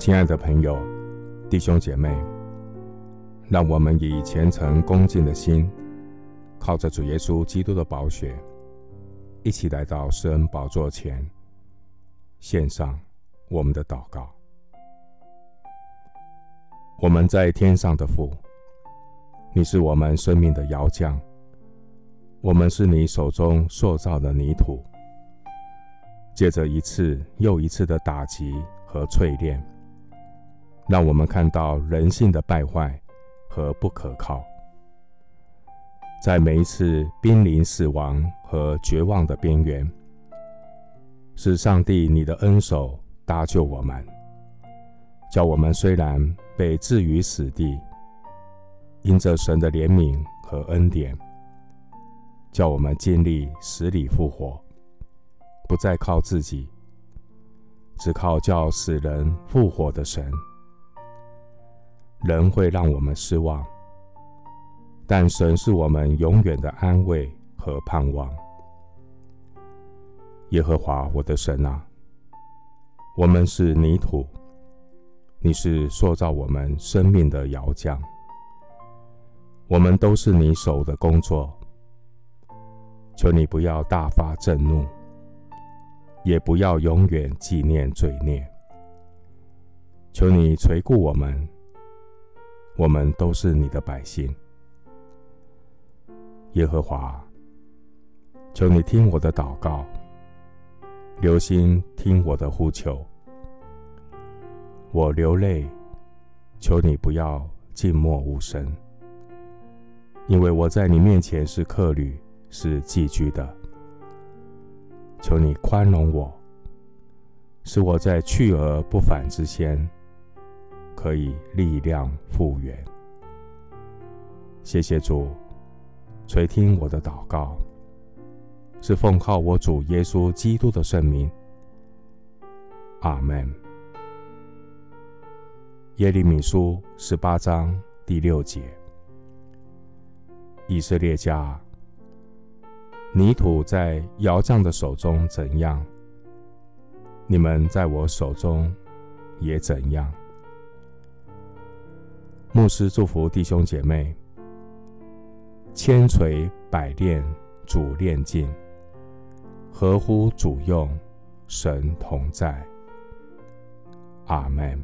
亲爱的朋友、弟兄姐妹，让我们以虔诚恭敬的心，靠着主耶稣基督的宝血，一起来到施恩宝座前，献上我们的祷告。我们在天上的父，你是我们生命的窑匠，我们是你手中塑造的泥土。借着一次又一次的打击和淬炼，让我们看到人性的败坏和不可靠。在每一次濒临死亡和绝望的边缘，是上帝你的恩手搭救我们，叫我们虽然被置于死地，因着神的怜悯和恩典，叫我们尽力死里复活。不再靠自己，只靠叫死人复活的神。人会让我们失望，但神是我们永远的安慰和盼望。耶和华我的神啊，我们是泥土，你是塑造我们生命的窑匠，我们都是你手的工作。求你不要大发震怒。也不要永远纪念罪孽。求你垂顾我们，我们都是你的百姓。耶和华，求你听我的祷告，留心听我的呼求。我流泪，求你不要静默无声，因为我在你面前是客旅，是寄居的。求你宽容我，使我在去而不返之先，可以力量复原。谢谢主垂听我的祷告，是奉靠我主耶稣基督的圣名。阿门。耶利米书十八章第六节：以色列家。泥土在窑匠的手中怎样，你们在我手中也怎样。牧师祝福弟兄姐妹，千锤百炼，主炼尽，合乎主用，神同在。阿门。